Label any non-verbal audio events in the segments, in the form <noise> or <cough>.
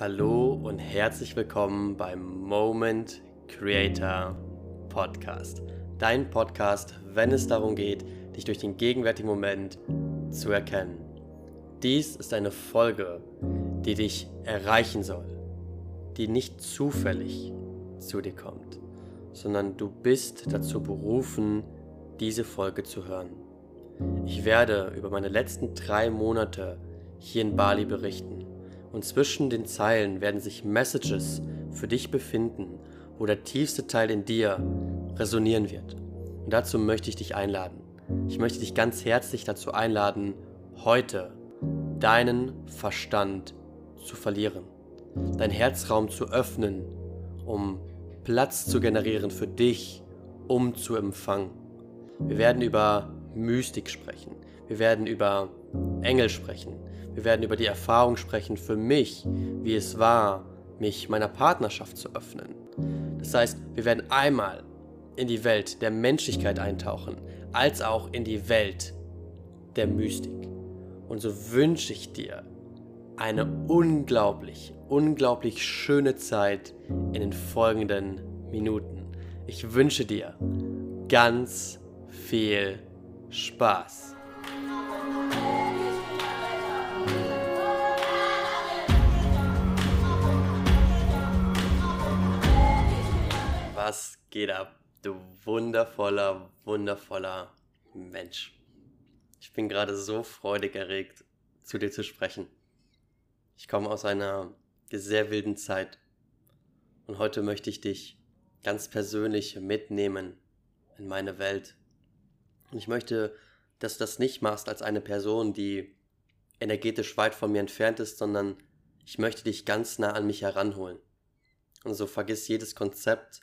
Hallo und herzlich willkommen beim Moment Creator Podcast. Dein Podcast, wenn es darum geht, dich durch den gegenwärtigen Moment zu erkennen. Dies ist eine Folge, die dich erreichen soll, die nicht zufällig zu dir kommt, sondern du bist dazu berufen, diese Folge zu hören. Ich werde über meine letzten drei Monate hier in Bali berichten und zwischen den Zeilen werden sich Messages für dich befinden, wo der tiefste Teil in dir resonieren wird. Und dazu möchte ich dich einladen. Ich möchte dich ganz herzlich dazu einladen, heute deinen Verstand zu verlieren, dein Herzraum zu öffnen, um Platz zu generieren für dich, um zu empfangen. Wir werden über Mystik sprechen, wir werden über Engel sprechen, wir werden über die Erfahrung sprechen für mich, wie es war, mich meiner Partnerschaft zu öffnen. Das heißt, wir werden einmal in die Welt der Menschlichkeit eintauchen, als auch in die Welt der Mystik. Und so wünsche ich dir eine unglaublich, unglaublich schöne Zeit in den folgenden Minuten. Ich wünsche dir ganz viel Spaß. Geht ab, du wundervoller, wundervoller Mensch? Ich bin gerade so freudig erregt, zu dir zu sprechen. Ich komme aus einer sehr wilden Zeit und heute möchte ich dich ganz persönlich mitnehmen in meine Welt. Und ich möchte, dass du das nicht machst als eine Person, die energetisch weit von mir entfernt ist, sondern ich möchte dich ganz nah an mich heranholen. Und so vergiss jedes Konzept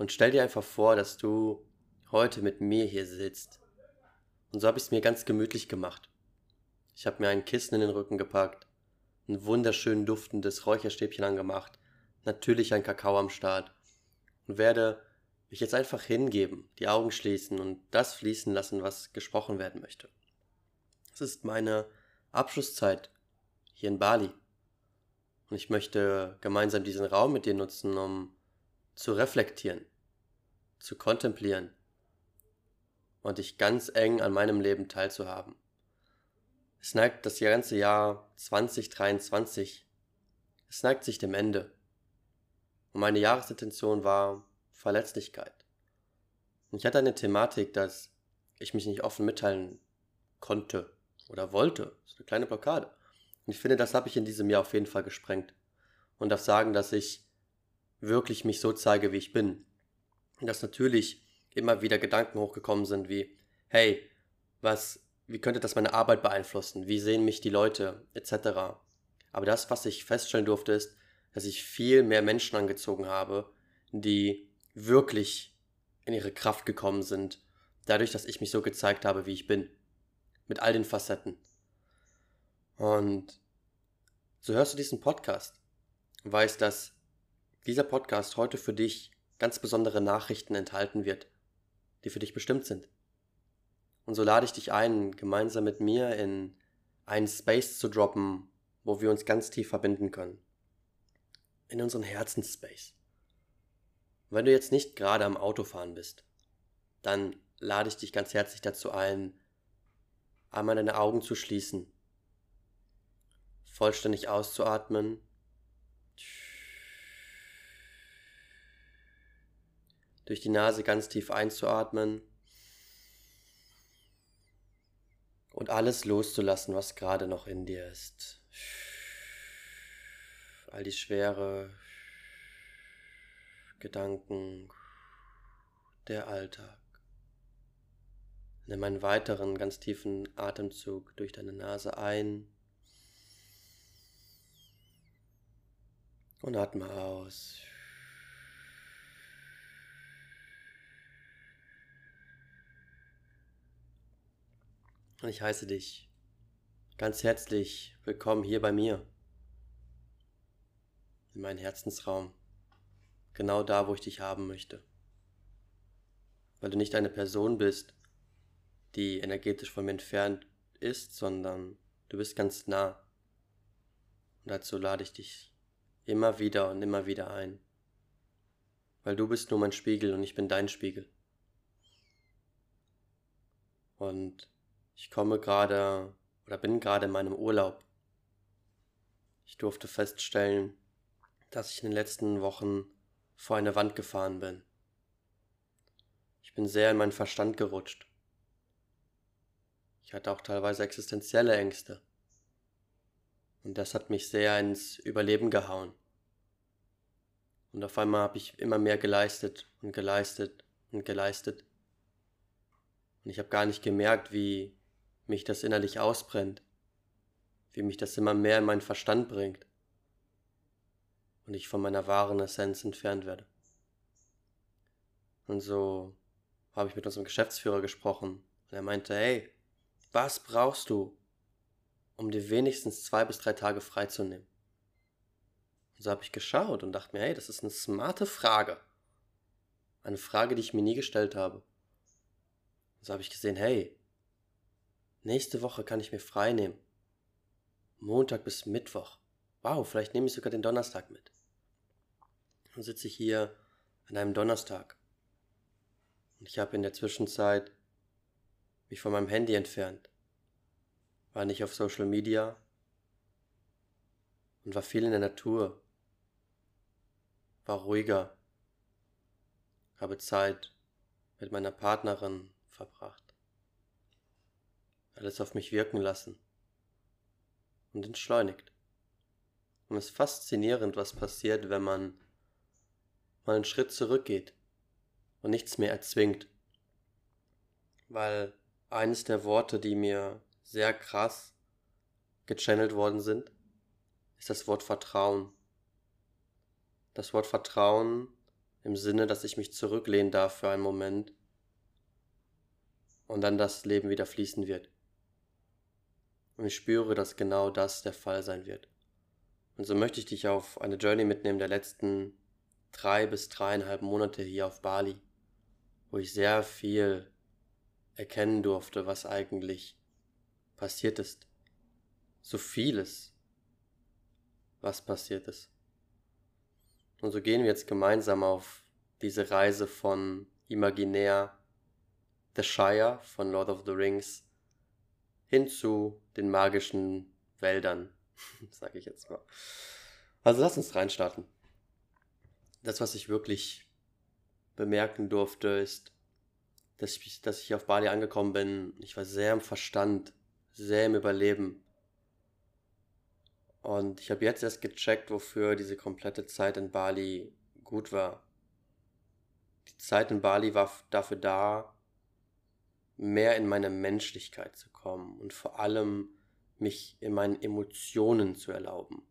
und stell dir einfach vor, dass du heute mit mir hier sitzt. Und so habe ich es mir ganz gemütlich gemacht. Ich habe mir ein Kissen in den Rücken gepackt, ein wunderschön duftendes Räucherstäbchen angemacht, natürlich ein Kakao am Start und werde mich jetzt einfach hingeben, die Augen schließen und das fließen lassen, was gesprochen werden möchte. Es ist meine Abschlusszeit hier in Bali und ich möchte gemeinsam diesen Raum mit dir nutzen, um zu reflektieren, zu kontemplieren und dich ganz eng an meinem Leben teilzuhaben. Es neigt das ganze Jahr 2023, es neigt sich dem Ende. Und meine Jahresintention war Verletzlichkeit. Und ich hatte eine Thematik, dass ich mich nicht offen mitteilen konnte oder wollte. Das ist eine kleine Blockade. Und ich finde, das habe ich in diesem Jahr auf jeden Fall gesprengt. Und darf sagen, dass ich wirklich mich so zeige, wie ich bin. Dass natürlich immer wieder Gedanken hochgekommen sind wie, hey, was, wie könnte das meine Arbeit beeinflussen? Wie sehen mich die Leute? Etc. Aber das, was ich feststellen durfte, ist, dass ich viel mehr Menschen angezogen habe, die wirklich in ihre Kraft gekommen sind, dadurch, dass ich mich so gezeigt habe, wie ich bin. Mit all den Facetten. Und so hörst du diesen Podcast und weißt, dass dieser Podcast heute für dich ganz besondere Nachrichten enthalten wird, die für dich bestimmt sind. Und so lade ich dich ein, gemeinsam mit mir in einen Space zu droppen, wo wir uns ganz tief verbinden können. In unseren Herzensspace. wenn du jetzt nicht gerade am Autofahren bist, dann lade ich dich ganz herzlich dazu ein, einmal deine Augen zu schließen, vollständig auszuatmen durch die Nase ganz tief einzuatmen und alles loszulassen, was gerade noch in dir ist. All die schwere Gedanken, der Alltag. Nimm einen weiteren ganz tiefen Atemzug durch deine Nase ein und atme aus. Und ich heiße dich ganz herzlich willkommen hier bei mir, in meinem Herzensraum, genau da, wo ich dich haben möchte. Weil du nicht eine Person bist, die energetisch von mir entfernt ist, sondern du bist ganz nah. Und dazu lade ich dich immer wieder und immer wieder ein. Weil du bist nur mein Spiegel und ich bin dein Spiegel. Und ich komme gerade oder bin gerade in meinem Urlaub. Ich durfte feststellen, dass ich in den letzten Wochen vor eine Wand gefahren bin. Ich bin sehr in meinen Verstand gerutscht. Ich hatte auch teilweise existenzielle Ängste. Und das hat mich sehr ins Überleben gehauen. Und auf einmal habe ich immer mehr geleistet und geleistet und geleistet. Und ich habe gar nicht gemerkt, wie mich das innerlich ausbrennt, wie mich das immer mehr in meinen Verstand bringt und ich von meiner wahren Essenz entfernt werde. Und so habe ich mit unserem Geschäftsführer gesprochen und er meinte, hey, was brauchst du, um dir wenigstens zwei bis drei Tage freizunehmen? Und so habe ich geschaut und dachte mir, hey, das ist eine smarte Frage. Eine Frage, die ich mir nie gestellt habe. Und so habe ich gesehen, hey, nächste Woche kann ich mir frei nehmen. Montag bis Mittwoch. Wow, vielleicht nehme ich sogar den Donnerstag mit. Dann sitze ich hier an einem Donnerstag. Und ich habe in der Zwischenzeit mich von meinem Handy entfernt, war nicht auf Social Media und war viel in der Natur, war ruhiger, habe Zeit mit meiner Partnerin verbracht, alles auf mich wirken lassen und entschleunigt. Und es ist faszinierend, was passiert, wenn man mal einen Schritt zurückgeht und nichts mehr erzwingt. Weil eines der Worte, die mir sehr krass gechannelt worden sind, ist das Wort Vertrauen. Das Wort Vertrauen im Sinne, dass ich mich zurücklehnen darf für einen Moment und dann das Leben wieder fließen wird. Und ich spüre, dass genau das der Fall sein wird. Und so möchte ich dich auf eine Journey mitnehmen der letzten drei bis dreieinhalb Monate hier auf Bali, wo ich sehr viel erkennen durfte, was eigentlich passiert ist. So vieles, was passiert ist. Und so gehen wir jetzt gemeinsam auf diese Reise von Imaginär, The Shire von Lord of the Rings, hin zu den magischen Wäldern, <laughs> sage ich jetzt mal. Also lass uns reinstarten. Das, was ich wirklich bemerken durfte, ist, dass ich, dass ich auf Bali angekommen bin. Ich war sehr im Verstand, sehr im Überleben. Und ich habe jetzt erst gecheckt, wofür diese komplette Zeit in Bali gut war. Die Zeit in Bali war dafür da, mehr in meine Menschlichkeit zu kommen und vor allem mich in meinen Emotionen zu erlauben.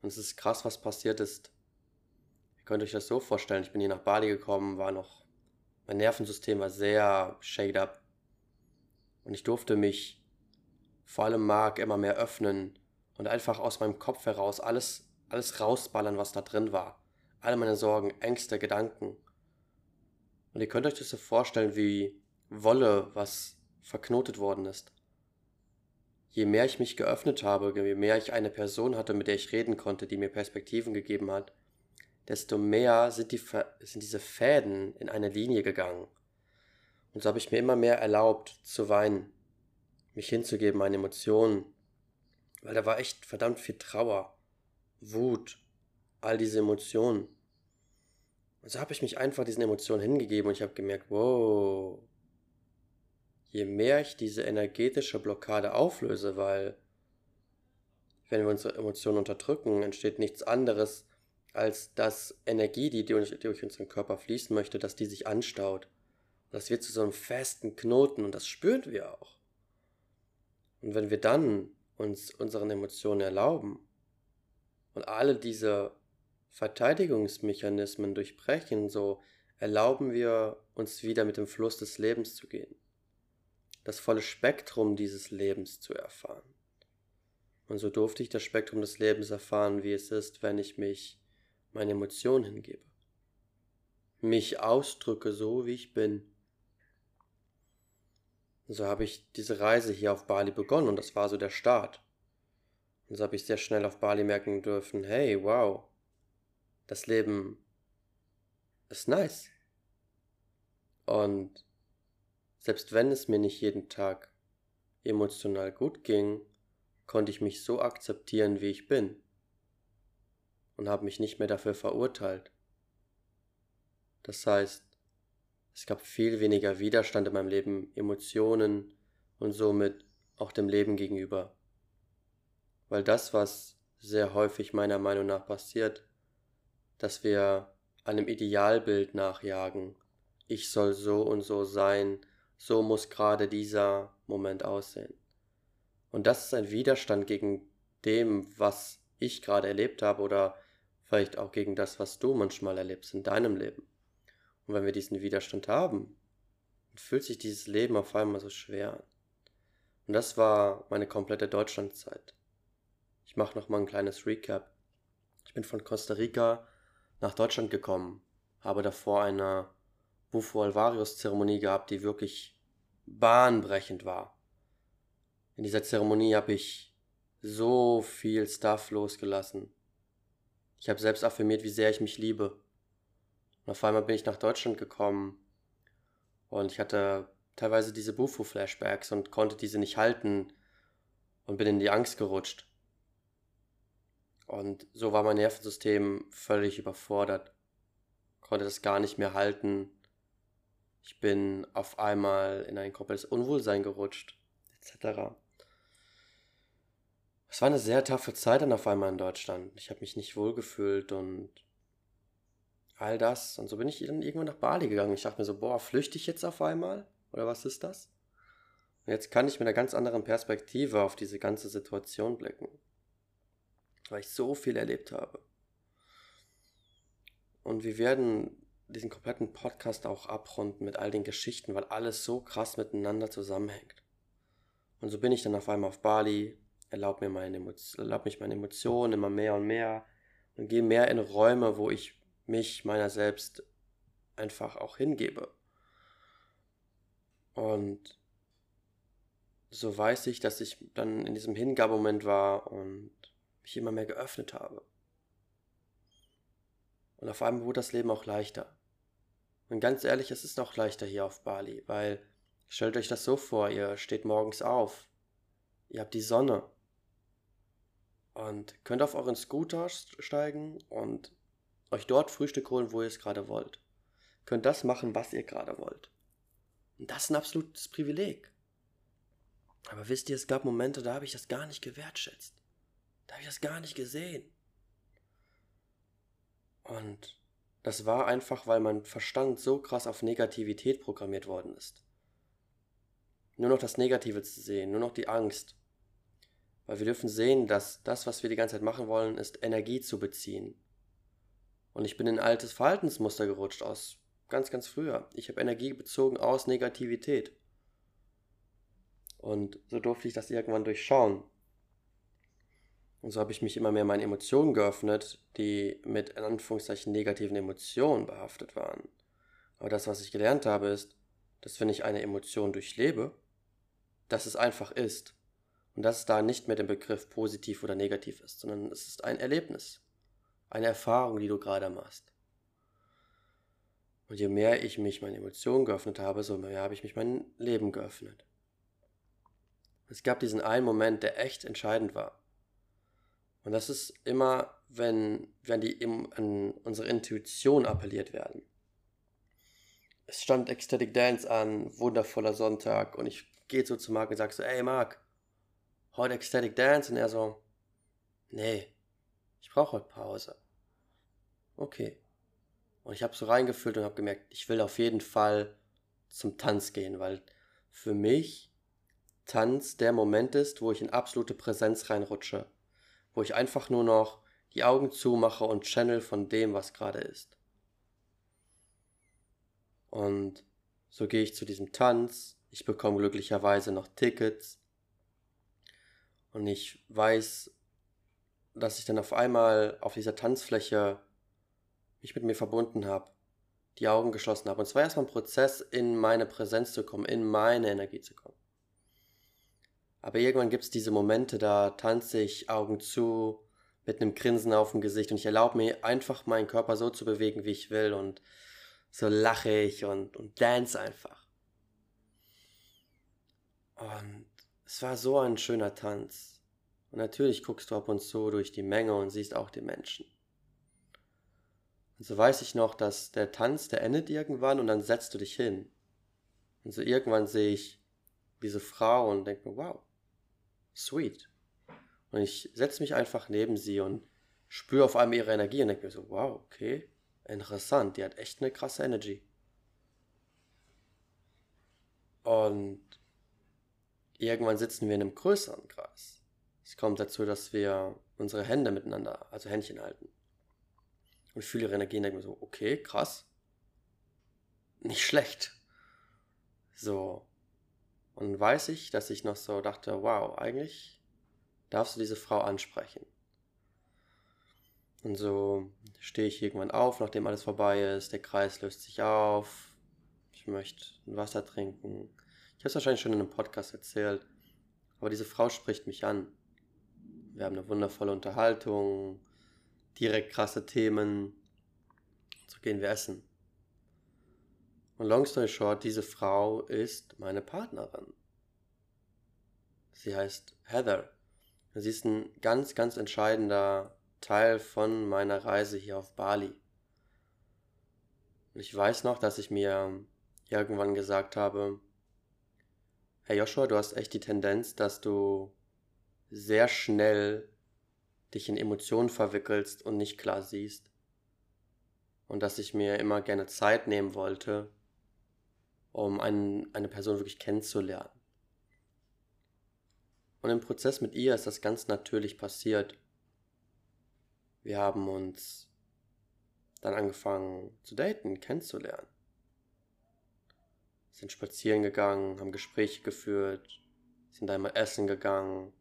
Und es ist krass, was passiert ist. Ihr könnt euch das so vorstellen, ich bin hier nach Bali gekommen, war noch mein Nervensystem war sehr shade up. Und ich durfte mich vor allem Mark immer mehr öffnen und einfach aus meinem Kopf heraus alles, alles rausballern, was da drin war. Alle meine Sorgen, Ängste, Gedanken. Und ihr könnt euch das so vorstellen wie Wolle, was verknotet worden ist. Je mehr ich mich geöffnet habe, je mehr ich eine Person hatte, mit der ich reden konnte, die mir Perspektiven gegeben hat, desto mehr sind, die, sind diese Fäden in eine Linie gegangen. Und so habe ich mir immer mehr erlaubt zu weinen, mich hinzugeben, meine Emotionen, weil da war echt verdammt viel Trauer, Wut, all diese Emotionen. Und so habe ich mich einfach diesen Emotionen hingegeben und ich habe gemerkt, wow, je mehr ich diese energetische Blockade auflöse, weil wenn wir unsere Emotionen unterdrücken, entsteht nichts anderes, als dass Energie, die durch, durch unseren Körper fließen möchte, dass die sich anstaut. Das wird zu so einem festen Knoten und das spüren wir auch. Und wenn wir dann uns unseren Emotionen erlauben und alle diese Verteidigungsmechanismen durchbrechen, so erlauben wir uns wieder mit dem Fluss des Lebens zu gehen. Das volle Spektrum dieses Lebens zu erfahren. Und so durfte ich das Spektrum des Lebens erfahren, wie es ist, wenn ich mich meine Emotionen hingebe, mich ausdrücke so, wie ich bin. So habe ich diese Reise hier auf Bali begonnen und das war so der Start. Und so habe ich sehr schnell auf Bali merken dürfen, hey, wow, das Leben ist nice. Und selbst wenn es mir nicht jeden Tag emotional gut ging, konnte ich mich so akzeptieren, wie ich bin. Und habe mich nicht mehr dafür verurteilt. Das heißt, es gab viel weniger Widerstand in meinem Leben, Emotionen und somit auch dem Leben gegenüber. Weil das, was sehr häufig meiner Meinung nach passiert, dass wir einem Idealbild nachjagen, ich soll so und so sein, so muss gerade dieser Moment aussehen. Und das ist ein Widerstand gegen dem, was ich gerade erlebt habe oder vielleicht auch gegen das, was du manchmal erlebst in deinem Leben. Und wenn wir diesen Widerstand haben, fühlt sich dieses Leben auf einmal so schwer an. Und das war meine komplette Deutschlandzeit. Ich mache noch mal ein kleines Recap. Ich bin von Costa Rica nach Deutschland gekommen, habe davor eine Bufo Alvarius Zeremonie gehabt, die wirklich bahnbrechend war. In dieser Zeremonie habe ich so viel Stuff losgelassen. Ich habe selbst affirmiert, wie sehr ich mich liebe. Und auf einmal bin ich nach Deutschland gekommen und ich hatte teilweise diese Bufo-Flashbacks und konnte diese nicht halten und bin in die Angst gerutscht. Und so war mein Nervensystem völlig überfordert, konnte das gar nicht mehr halten. Ich bin auf einmal in ein komplettes Unwohlsein gerutscht, etc. Es war eine sehr taffe Zeit dann auf einmal in Deutschland. Ich habe mich nicht wohlgefühlt und all das. Und so bin ich dann irgendwann nach Bali gegangen. Ich dachte mir so, boah, flüchte ich jetzt auf einmal? Oder was ist das? Und jetzt kann ich mit einer ganz anderen Perspektive auf diese ganze Situation blicken. Weil ich so viel erlebt habe. Und wir werden diesen kompletten Podcast auch abrunden mit all den Geschichten, weil alles so krass miteinander zusammenhängt. Und so bin ich dann auf einmal auf Bali, erlaube mir meine erlaub mich meine Emotionen immer mehr und mehr und gehe mehr in Räume, wo ich mich meiner selbst einfach auch hingebe. Und so weiß ich, dass ich dann in diesem Hingabemoment war und mich immer mehr geöffnet habe. Und auf einmal wurde das Leben auch leichter. Und ganz ehrlich, es ist noch leichter hier auf Bali, weil stellt euch das so vor, ihr steht morgens auf, ihr habt die Sonne und könnt auf euren Scooter steigen und euch dort Frühstück holen, wo ihr es gerade wollt. Könnt das machen, was ihr gerade wollt. Und das ist ein absolutes Privileg. Aber wisst ihr, es gab Momente, da habe ich das gar nicht gewertschätzt. Da habe ich das gar nicht gesehen. Und das war einfach, weil mein Verstand so krass auf Negativität programmiert worden ist. Nur noch das Negative zu sehen, nur noch die Angst. Weil wir dürfen sehen, dass das, was wir die ganze Zeit machen wollen, ist Energie zu beziehen. Und ich bin in ein altes Verhaltensmuster gerutscht aus ganz, ganz früher. Ich habe Energie bezogen aus Negativität. Und so durfte ich das irgendwann durchschauen. Und so habe ich mich immer mehr meinen Emotionen geöffnet, die mit in Anführungszeichen negativen Emotionen behaftet waren. Aber das, was ich gelernt habe, ist, dass wenn ich eine Emotion durchlebe, dass es einfach ist. Und dass es da nicht mehr der Begriff positiv oder negativ ist, sondern es ist ein Erlebnis eine Erfahrung, die du gerade machst. Und je mehr ich mich meinen Emotionen geöffnet habe, so mehr habe ich mich mein Leben geöffnet. Es gab diesen einen Moment, der echt entscheidend war. Und das ist immer, wenn an, die, an unsere Intuition appelliert werden. Es stand Ecstatic Dance an, wundervoller Sonntag, und ich gehe so zu Marc und sage so, ey Marc, heute Ecstatic Dance? Und er so, nee, ich brauche heute Pause okay. Und ich habe so reingefühlt und habe gemerkt, ich will auf jeden Fall zum Tanz gehen, weil für mich Tanz der Moment ist, wo ich in absolute Präsenz reinrutsche, wo ich einfach nur noch die Augen zumache und channel von dem, was gerade ist. Und so gehe ich zu diesem Tanz, ich bekomme glücklicherweise noch Tickets und ich weiß, dass ich dann auf einmal auf dieser Tanzfläche mich mit mir verbunden habe, die Augen geschlossen habe. Und zwar erstmal ein Prozess, in meine Präsenz zu kommen, in meine Energie zu kommen. Aber irgendwann gibt es diese Momente, da tanze ich Augen zu, mit einem Grinsen auf dem Gesicht und ich erlaube mir einfach meinen Körper so zu bewegen, wie ich will und so lache ich und, und dance einfach. Und es war so ein schöner Tanz. Und natürlich guckst du ab und zu durch die Menge und siehst auch die Menschen. Und so weiß ich noch, dass der Tanz, der endet irgendwann und dann setzt du dich hin. Und so irgendwann sehe ich diese Frau und denke mir, wow, sweet. Und ich setze mich einfach neben sie und spüre auf einmal ihre Energie und denke mir so, wow, okay, interessant, die hat echt eine krasse Energy. Und irgendwann sitzen wir in einem größeren Kreis. Es kommt dazu, dass wir unsere Hände miteinander, also Händchen halten. Und fühle ihre Energie und denke mir so, okay, krass. Nicht schlecht. So. Und weiß ich, dass ich noch so dachte, wow, eigentlich darfst du diese Frau ansprechen. Und so stehe ich irgendwann auf, nachdem alles vorbei ist, der Kreis löst sich auf, ich möchte Wasser trinken. Ich habe es wahrscheinlich schon in einem Podcast erzählt, aber diese Frau spricht mich an. Wir haben eine wundervolle Unterhaltung, direkt krasse Themen. So gehen wir essen. Und long story short, diese Frau ist meine Partnerin. Sie heißt Heather. Sie ist ein ganz, ganz entscheidender Teil von meiner Reise hier auf Bali. Und ich weiß noch, dass ich mir irgendwann gesagt habe, Herr Joshua, du hast echt die Tendenz, dass du sehr schnell dich in Emotionen verwickelst und nicht klar siehst. Und dass ich mir immer gerne Zeit nehmen wollte, um einen, eine Person wirklich kennenzulernen. Und im Prozess mit ihr ist das ganz natürlich passiert. Wir haben uns dann angefangen zu daten, kennenzulernen. Sind spazieren gegangen, haben Gespräche geführt, sind einmal essen gegangen,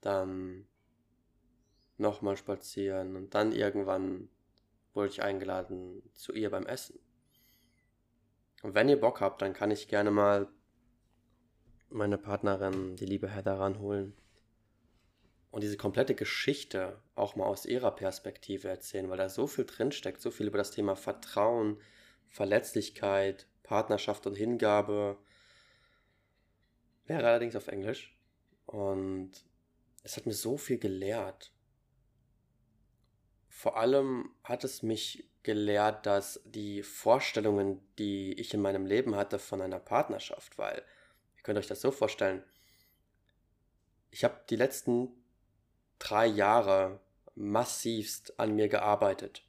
dann nochmal spazieren und dann irgendwann wurde ich eingeladen zu ihr beim Essen. Und wenn ihr Bock habt, dann kann ich gerne mal meine Partnerin, die liebe Heather, ranholen und diese komplette Geschichte auch mal aus ihrer Perspektive erzählen, weil da so viel drinsteckt, so viel über das Thema Vertrauen, Verletzlichkeit, Partnerschaft und Hingabe. Wäre allerdings auf Englisch. Und es hat mir so viel gelehrt. Vor allem hat es mich gelehrt, dass die Vorstellungen, die ich in meinem Leben hatte von einer Partnerschaft, weil ihr könnt euch das so vorstellen, ich habe die letzten drei Jahre massivst an mir gearbeitet.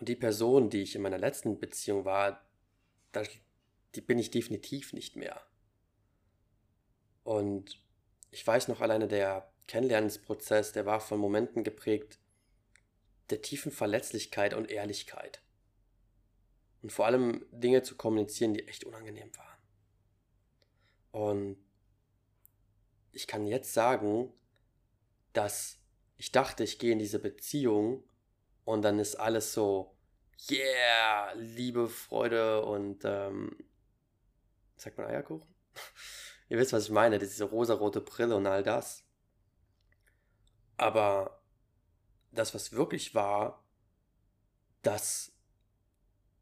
Und die Person, die ich in meiner letzten Beziehung war, die bin ich definitiv nicht mehr. Und ich weiß noch alleine der Kennenlernensprozess, der war von Momenten geprägt, der tiefen Verletzlichkeit und Ehrlichkeit. Und vor allem Dinge zu kommunizieren, die echt unangenehm waren. Und ich kann jetzt sagen, dass ich dachte, ich gehe in diese Beziehung und dann ist alles so, yeah, Liebe, Freude und, ähm, sagt man Eierkuchen? <laughs> Ihr wisst, was ich meine, diese rosarote Brille und all das. Aber das, was wirklich war, dass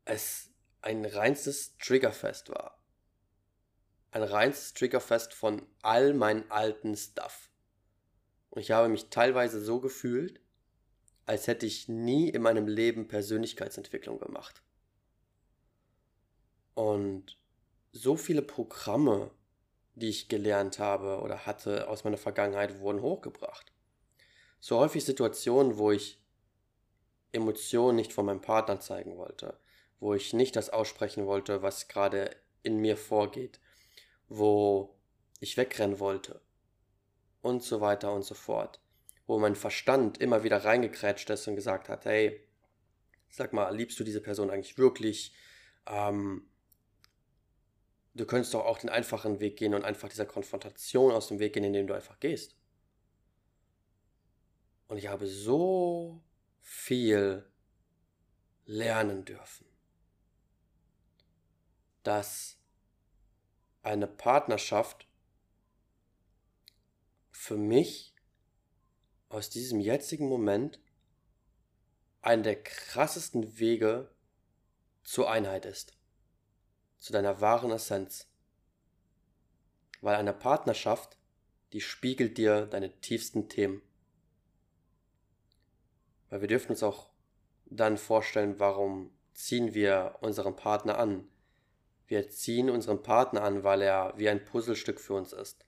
es ein reinstes Triggerfest war. Ein reinstes Triggerfest von all meinen alten Stuff. Und ich habe mich teilweise so gefühlt, als hätte ich nie in meinem Leben Persönlichkeitsentwicklung gemacht. Und so viele Programme, die ich gelernt habe oder hatte aus meiner Vergangenheit, wurden hochgebracht so häufig Situationen, wo ich Emotionen nicht von meinem Partner zeigen wollte, wo ich nicht das aussprechen wollte, was gerade in mir vorgeht, wo ich wegrennen wollte und so weiter und so fort, wo mein Verstand immer wieder reingekrätscht ist und gesagt hat, hey, sag mal, liebst du diese Person eigentlich wirklich? Ähm, du könntest doch auch den einfachen Weg gehen und einfach dieser Konfrontation aus dem Weg gehen, indem du einfach gehst. Und ich habe so viel lernen dürfen, dass eine Partnerschaft für mich aus diesem jetzigen Moment einer der krassesten Wege zur Einheit ist, zu deiner wahren Essenz. Weil eine Partnerschaft, die spiegelt dir deine tiefsten Themen. Weil wir dürfen uns auch dann vorstellen, warum ziehen wir unseren Partner an. Wir ziehen unseren Partner an, weil er wie ein Puzzlestück für uns ist.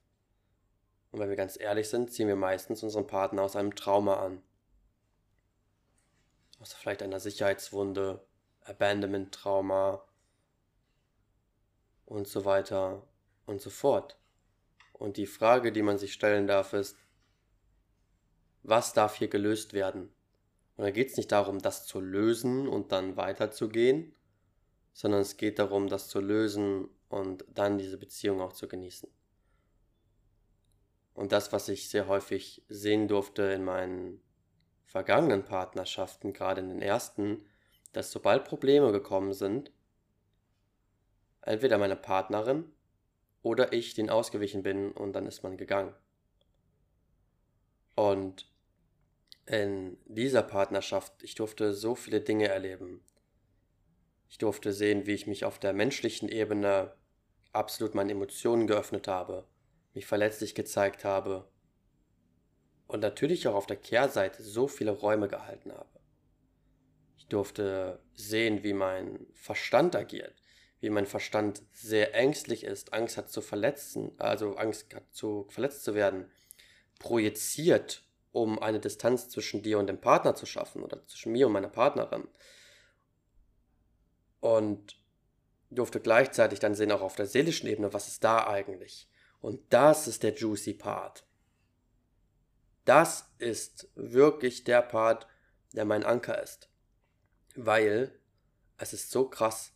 Und wenn wir ganz ehrlich sind, ziehen wir meistens unseren Partner aus einem Trauma an. Aus vielleicht einer Sicherheitswunde, Abandonment-Trauma und so weiter und so fort. Und die Frage, die man sich stellen darf, ist, was darf hier gelöst werden? Und da geht es nicht darum, das zu lösen und dann weiterzugehen, sondern es geht darum, das zu lösen und dann diese Beziehung auch zu genießen. Und das, was ich sehr häufig sehen durfte in meinen vergangenen Partnerschaften, gerade in den ersten, dass sobald Probleme gekommen sind, entweder meine Partnerin oder ich den ausgewichen bin und dann ist man gegangen. Und in dieser Partnerschaft, ich durfte so viele Dinge erleben. Ich durfte sehen, wie ich mich auf der menschlichen Ebene absolut meinen Emotionen geöffnet habe mich verletzlich gezeigt habe und natürlich auch auf der Kehrseite so viele Räume gehalten habe. Ich durfte sehen, wie mein Verstand agiert, wie mein Verstand sehr ängstlich ist, Angst hat zu verletzen, also Angst hat zu verletzt zu werden, projiziert, um eine Distanz zwischen dir und dem Partner zu schaffen oder zwischen mir und meiner Partnerin. Und durfte gleichzeitig dann sehen, auch auf der seelischen Ebene, was ist da eigentlich? Und das ist der juicy Part. Das ist wirklich der Part, der mein Anker ist. Weil es ist so krass.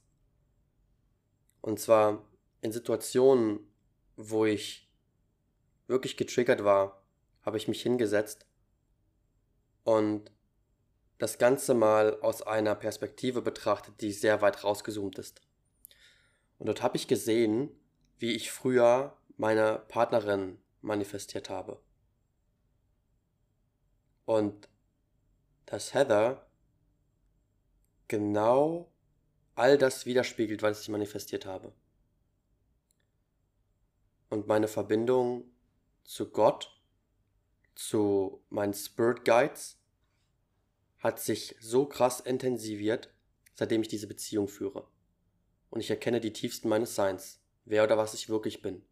Und zwar in Situationen, wo ich wirklich getriggert war, habe ich mich hingesetzt und das Ganze mal aus einer Perspektive betrachtet, die sehr weit rausgezoomt ist. Und dort habe ich gesehen, wie ich früher meiner Partnerin manifestiert habe. Und dass Heather genau all das widerspiegelt, was ich manifestiert habe. Und meine Verbindung zu Gott, zu meinen Spirit Guides, hat sich so krass intensiviert, seitdem ich diese Beziehung führe. Und ich erkenne die tiefsten meines Seins, wer oder was ich wirklich bin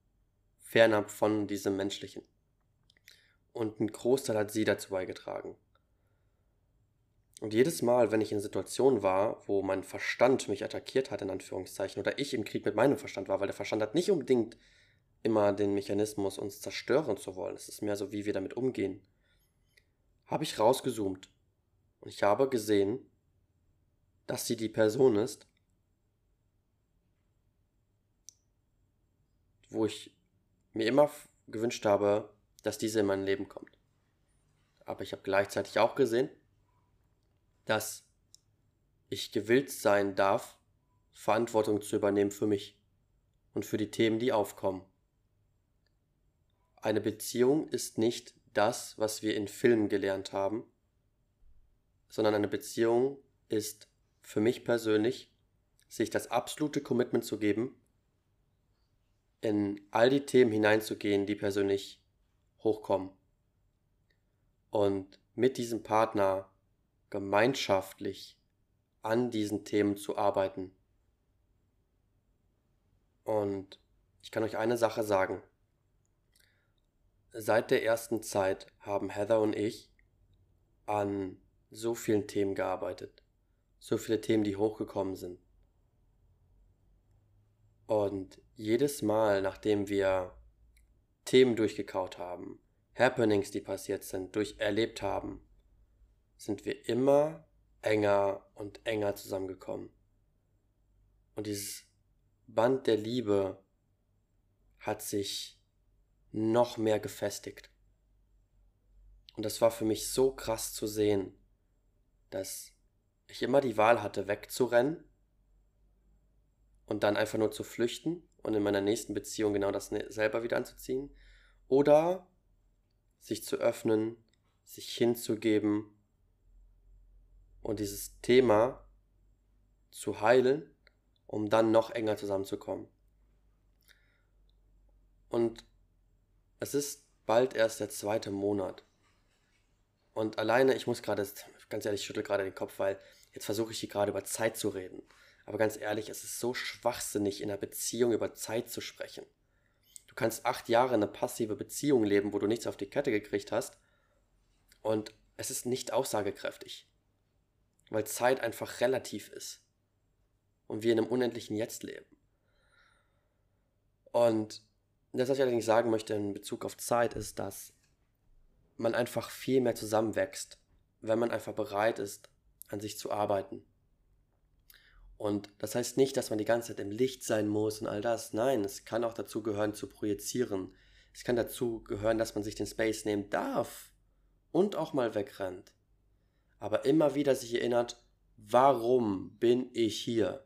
fernab von diesem Menschlichen. Und ein Großteil hat sie dazu beigetragen. Und jedes Mal, wenn ich in Situationen war, wo mein Verstand mich attackiert hat, in Anführungszeichen, oder ich im Krieg mit meinem Verstand war, weil der Verstand hat nicht unbedingt immer den Mechanismus, uns zerstören zu wollen. Es ist mehr so, wie wir damit umgehen. Habe ich rausgezoomt. Und ich habe gesehen, dass sie die Person ist, wo ich mir immer gewünscht habe, dass diese in mein Leben kommt. Aber ich habe gleichzeitig auch gesehen, dass ich gewillt sein darf, Verantwortung zu übernehmen für mich und für die Themen, die aufkommen. Eine Beziehung ist nicht das, was wir in Filmen gelernt haben, sondern eine Beziehung ist für mich persönlich, sich das absolute Commitment zu geben, in all die Themen hineinzugehen, die persönlich hochkommen. Und mit diesem Partner gemeinschaftlich an diesen Themen zu arbeiten. Und ich kann euch eine Sache sagen. Seit der ersten Zeit haben Heather und ich an so vielen Themen gearbeitet. So viele Themen, die hochgekommen sind. Und jedes Mal, nachdem wir Themen durchgekaut haben, Happenings, die passiert sind, durch erlebt haben, sind wir immer enger und enger zusammengekommen. Und dieses Band der Liebe hat sich noch mehr gefestigt. Und das war für mich so krass zu sehen, dass ich immer die Wahl hatte, wegzurennen und dann einfach nur zu flüchten und in meiner nächsten Beziehung genau das ne, selber wieder anzuziehen. Oder sich zu öffnen, sich hinzugeben und dieses Thema zu heilen, um dann noch enger zusammenzukommen. Und es ist bald erst der zweite Monat. Und alleine, ich muss gerade, ganz ehrlich, ich schüttel gerade den Kopf, weil jetzt versuche ich hier gerade über Zeit zu reden. Aber ganz ehrlich, es ist so schwachsinnig, in einer Beziehung über Zeit zu sprechen. Du kannst acht Jahre in einer passive Beziehung leben, wo du nichts auf die Kette gekriegt hast. Und es ist nicht aussagekräftig. Weil Zeit einfach relativ ist. Und wir in einem unendlichen Jetzt leben. Und das, was ich allerdings sagen möchte in Bezug auf Zeit, ist, dass man einfach viel mehr zusammenwächst, wenn man einfach bereit ist, an sich zu arbeiten. Und das heißt nicht, dass man die ganze Zeit im Licht sein muss und all das. Nein, es kann auch dazu gehören, zu projizieren. Es kann dazu gehören, dass man sich den Space nehmen darf und auch mal wegrennt. Aber immer wieder sich erinnert, warum bin ich hier?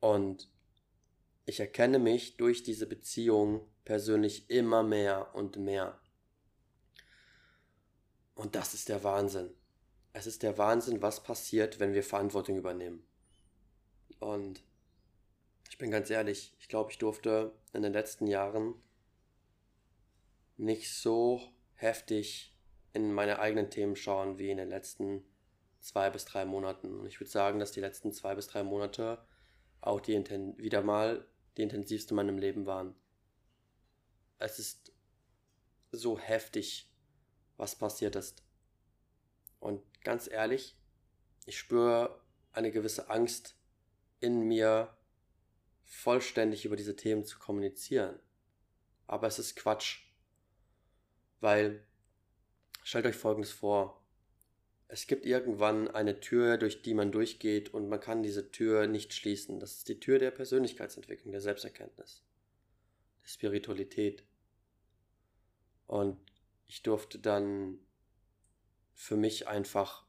Und ich erkenne mich durch diese Beziehung persönlich immer mehr und mehr. Und das ist der Wahnsinn. Es ist der Wahnsinn, was passiert, wenn wir Verantwortung übernehmen. Und ich bin ganz ehrlich, ich glaube, ich durfte in den letzten Jahren nicht so heftig in meine eigenen Themen schauen wie in den letzten zwei bis drei Monaten. Und ich würde sagen, dass die letzten zwei bis drei Monate auch die wieder mal die intensivste in meinem Leben waren. Es ist so heftig, was passiert ist. Und ganz ehrlich, ich spüre eine gewisse Angst in mir, vollständig über diese Themen zu kommunizieren. Aber es ist Quatsch. Weil, stellt euch Folgendes vor. Es gibt irgendwann eine Tür, durch die man durchgeht und man kann diese Tür nicht schließen. Das ist die Tür der Persönlichkeitsentwicklung, der Selbsterkenntnis, der Spiritualität. Und ich durfte dann für mich einfach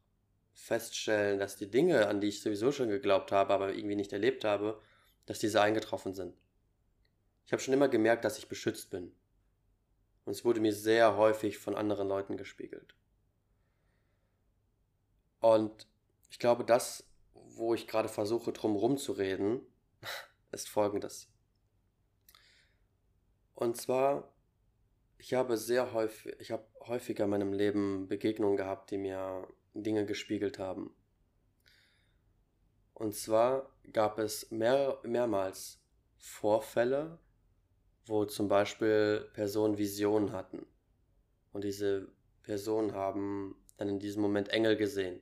feststellen, dass die Dinge, an die ich sowieso schon geglaubt habe, aber irgendwie nicht erlebt habe, dass diese eingetroffen sind. Ich habe schon immer gemerkt, dass ich beschützt bin. Und es wurde mir sehr häufig von anderen Leuten gespiegelt. Und ich glaube, das, wo ich gerade versuche, drum rumzureden, <laughs> ist folgendes. Und zwar ich habe sehr häufig, ich habe häufiger in meinem Leben Begegnungen gehabt, die mir Dinge gespiegelt haben. Und zwar gab es mehr, mehrmals Vorfälle, wo zum Beispiel Personen Visionen hatten. Und diese Personen haben dann in diesem Moment Engel gesehen.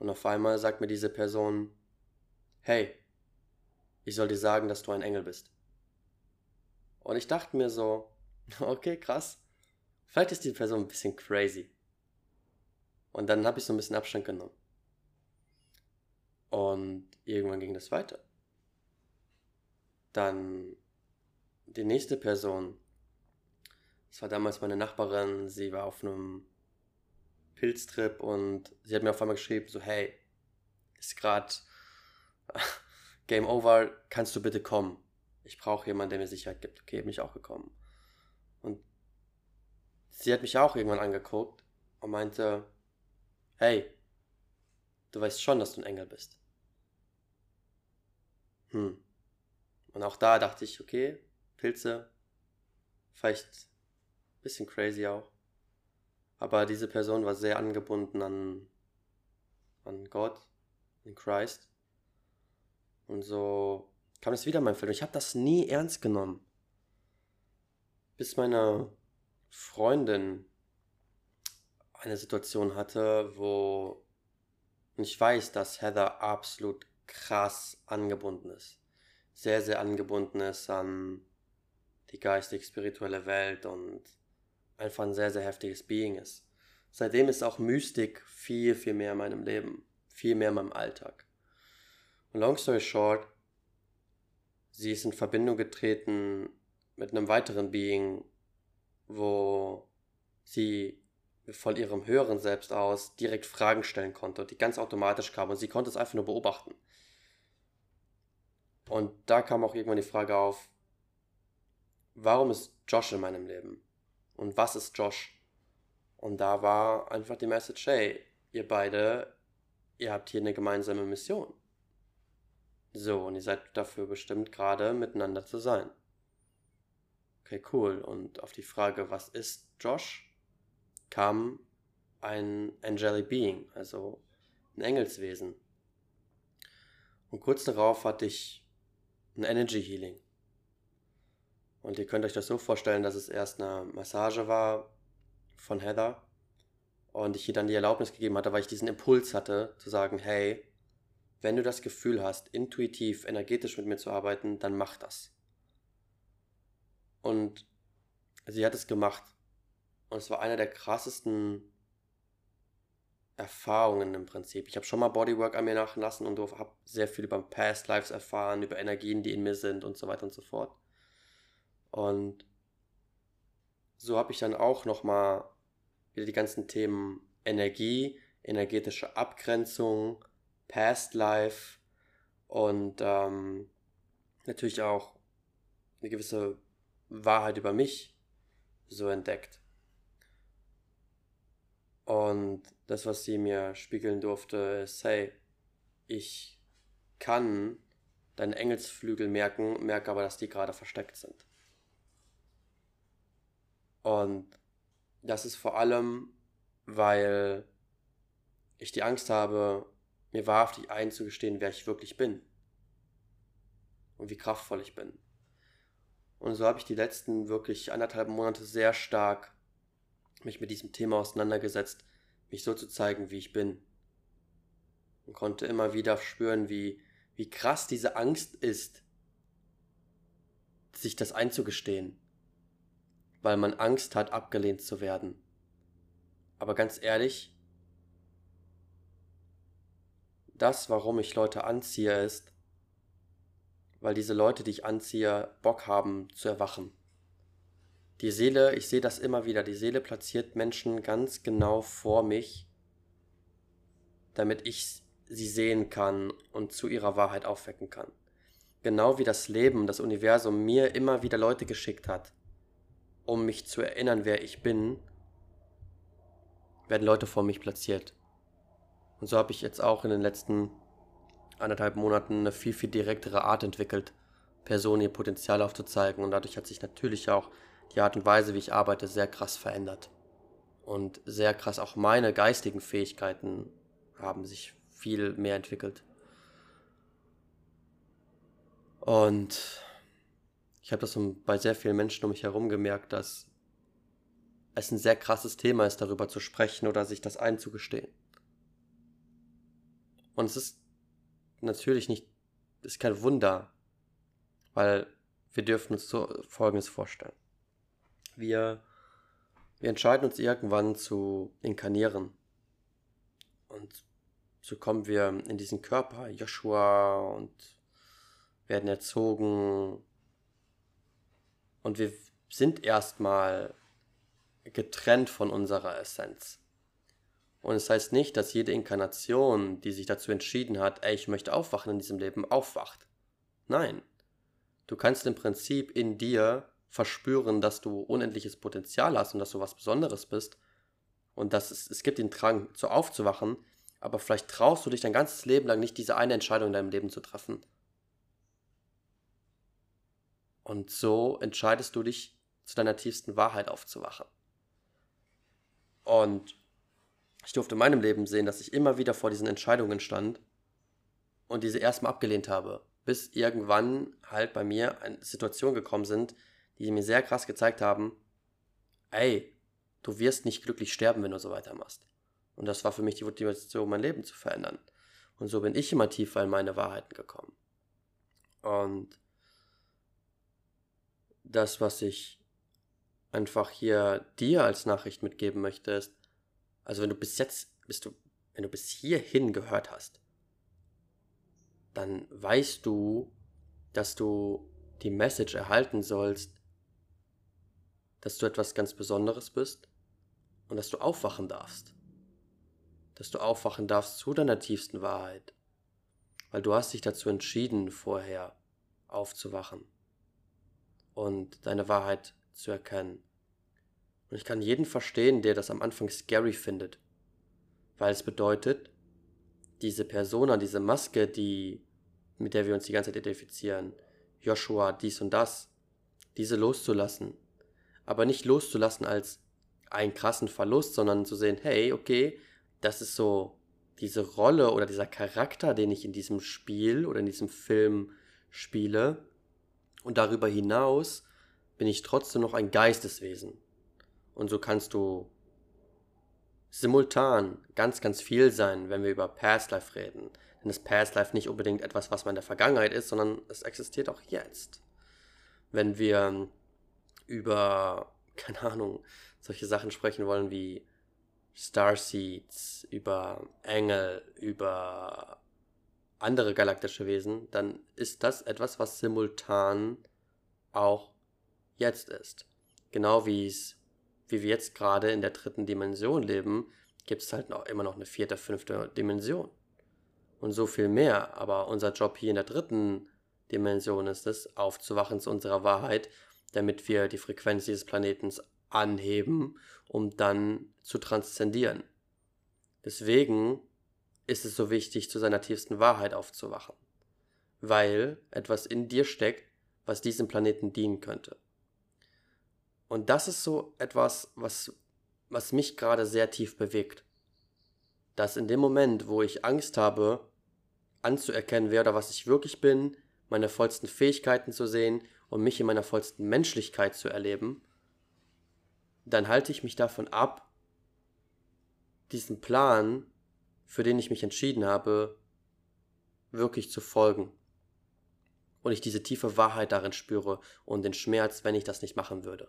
Und auf einmal sagt mir diese Person, hey, ich soll dir sagen, dass du ein Engel bist. Und ich dachte mir so, <laughs> Okay, krass. Vielleicht ist die Person ein bisschen crazy. Und dann habe ich so ein bisschen Abstand genommen. Und irgendwann ging das weiter. Dann die nächste Person. Das war damals meine Nachbarin. Sie war auf einem Pilztrip und sie hat mir auf einmal geschrieben, so hey, ist gerade <laughs> Game Over, kannst du bitte kommen? Ich brauche jemanden, der mir Sicherheit gibt. Okay, bin ich auch gekommen. Sie hat mich auch irgendwann angeguckt und meinte, hey, du weißt schon, dass du ein Engel bist. Hm. Und auch da dachte ich, okay, Pilze, vielleicht ein bisschen crazy auch. Aber diese Person war sehr angebunden an, an Gott, an Christ. Und so kam es wieder mein Film. Ich habe das nie ernst genommen bis meine Freundin eine Situation hatte, wo ich weiß, dass Heather absolut krass angebunden ist. Sehr, sehr angebunden ist an die geistig-spirituelle Welt und einfach ein sehr, sehr heftiges Being ist. Seitdem ist auch Mystik viel, viel mehr in meinem Leben, viel mehr in meinem Alltag. Und long story short, sie ist in Verbindung getreten mit einem weiteren Being, wo sie von ihrem höheren Selbst aus direkt Fragen stellen konnte, die ganz automatisch kamen und sie konnte es einfach nur beobachten. Und da kam auch irgendwann die Frage auf, warum ist Josh in meinem Leben? Und was ist Josh? Und da war einfach die Message, hey, ihr beide, ihr habt hier eine gemeinsame Mission. So, und ihr seid dafür bestimmt, gerade miteinander zu sein. Okay, cool. Und auf die Frage, was ist Josh, kam ein Angelic Being, also ein Engelswesen. Und kurz darauf hatte ich ein Energy Healing. Und ihr könnt euch das so vorstellen, dass es erst eine Massage war von Heather und ich ihr dann die Erlaubnis gegeben hatte, weil ich diesen Impuls hatte, zu sagen, hey, wenn du das Gefühl hast, intuitiv, energetisch mit mir zu arbeiten, dann mach das. Und sie hat es gemacht. Und es war einer der krassesten Erfahrungen im Prinzip. Ich habe schon mal Bodywork an mir nachlassen und habe sehr viel über Past Lives erfahren, über Energien, die in mir sind und so weiter und so fort. Und so habe ich dann auch nochmal wieder die ganzen Themen Energie, energetische Abgrenzung, Past Life und ähm, natürlich auch eine gewisse Wahrheit über mich so entdeckt. Und das, was sie mir spiegeln durfte, ist, hey, ich kann deine Engelsflügel merken, merke aber, dass die gerade versteckt sind. Und das ist vor allem, weil ich die Angst habe, mir wahrhaftig einzugestehen, wer ich wirklich bin. Und wie kraftvoll ich bin. Und so habe ich die letzten wirklich anderthalb Monate sehr stark mich mit diesem Thema auseinandergesetzt, mich so zu zeigen, wie ich bin. Und konnte immer wieder spüren, wie, wie krass diese Angst ist, sich das einzugestehen weil man Angst hat, abgelehnt zu werden. Aber ganz ehrlich, das, warum ich Leute anziehe, ist, weil diese Leute, die ich anziehe, Bock haben zu erwachen. Die Seele, ich sehe das immer wieder, die Seele platziert Menschen ganz genau vor mich, damit ich sie sehen kann und zu ihrer Wahrheit aufwecken kann. Genau wie das Leben, das Universum mir immer wieder Leute geschickt hat, um mich zu erinnern, wer ich bin, werden Leute vor mich platziert. Und so habe ich jetzt auch in den letzten anderthalb Monaten eine viel, viel direktere Art entwickelt, Personen ihr Potenzial aufzuzeigen. Und dadurch hat sich natürlich auch die Art und Weise, wie ich arbeite, sehr krass verändert. Und sehr krass auch meine geistigen Fähigkeiten haben sich viel mehr entwickelt. Und ich habe das bei sehr vielen Menschen um mich herum gemerkt, dass es ein sehr krasses Thema ist, darüber zu sprechen oder sich das einzugestehen. Und es ist natürlich nicht, ist kein Wunder, weil wir dürfen uns so Folgendes vorstellen. Wir, wir entscheiden uns irgendwann zu inkarnieren. Und so kommen wir in diesen Körper, Joshua, und werden erzogen, und wir sind erstmal getrennt von unserer Essenz. Und es das heißt nicht, dass jede Inkarnation, die sich dazu entschieden hat, ey, ich möchte aufwachen in diesem Leben, aufwacht. Nein. Du kannst im Prinzip in dir verspüren, dass du unendliches Potenzial hast und dass du was Besonderes bist. Und dass es, es gibt den Drang, zu aufzuwachen, aber vielleicht traust du dich dein ganzes Leben lang nicht, diese eine Entscheidung in deinem Leben zu treffen. Und so entscheidest du dich, zu deiner tiefsten Wahrheit aufzuwachen. Und ich durfte in meinem Leben sehen, dass ich immer wieder vor diesen Entscheidungen stand und diese erstmal abgelehnt habe, bis irgendwann halt bei mir Situationen gekommen sind, die mir sehr krass gezeigt haben, ey, du wirst nicht glücklich sterben, wenn du so weitermachst. Und das war für mich die Motivation, mein Leben zu verändern. Und so bin ich immer tiefer in meine Wahrheiten gekommen. Und das, was ich einfach hier dir als Nachricht mitgeben möchte, ist, also wenn du bis jetzt, bist du, wenn du bis hierhin gehört hast, dann weißt du, dass du die Message erhalten sollst, dass du etwas ganz Besonderes bist und dass du aufwachen darfst. Dass du aufwachen darfst zu deiner tiefsten Wahrheit. Weil du hast dich dazu entschieden vorher, aufzuwachen und deine Wahrheit zu erkennen. Und ich kann jeden verstehen, der das am Anfang scary findet, weil es bedeutet, diese Persona, diese Maske, die, mit der wir uns die ganze Zeit identifizieren, Joshua, dies und das, diese loszulassen. Aber nicht loszulassen als einen krassen Verlust, sondern zu sehen, hey, okay, das ist so diese Rolle oder dieser Charakter, den ich in diesem Spiel oder in diesem Film spiele. Und darüber hinaus bin ich trotzdem noch ein Geisteswesen. Und so kannst du simultan ganz, ganz viel sein, wenn wir über Past Life reden. Denn das Past Life nicht unbedingt etwas, was mal in der Vergangenheit ist, sondern es existiert auch jetzt. Wenn wir über, <laughs> keine Ahnung, solche Sachen sprechen wollen wie Starseeds, über Engel, über andere galaktische Wesen, dann ist das etwas, was simultan auch jetzt ist. Genau wie es, wie wir jetzt gerade in der dritten Dimension leben, gibt es halt noch immer noch eine vierte, fünfte Dimension. Und so viel mehr. Aber unser Job hier in der dritten Dimension ist es, aufzuwachen zu unserer Wahrheit, damit wir die Frequenz dieses Planetens anheben, um dann zu transzendieren. Deswegen ist es so wichtig, zu seiner tiefsten Wahrheit aufzuwachen, weil etwas in dir steckt, was diesem Planeten dienen könnte. Und das ist so etwas, was, was mich gerade sehr tief bewegt. Dass in dem Moment, wo ich Angst habe, anzuerkennen, wer oder was ich wirklich bin, meine vollsten Fähigkeiten zu sehen und mich in meiner vollsten Menschlichkeit zu erleben, dann halte ich mich davon ab, diesen Plan, für den ich mich entschieden habe, wirklich zu folgen. Und ich diese tiefe Wahrheit darin spüre und den Schmerz, wenn ich das nicht machen würde.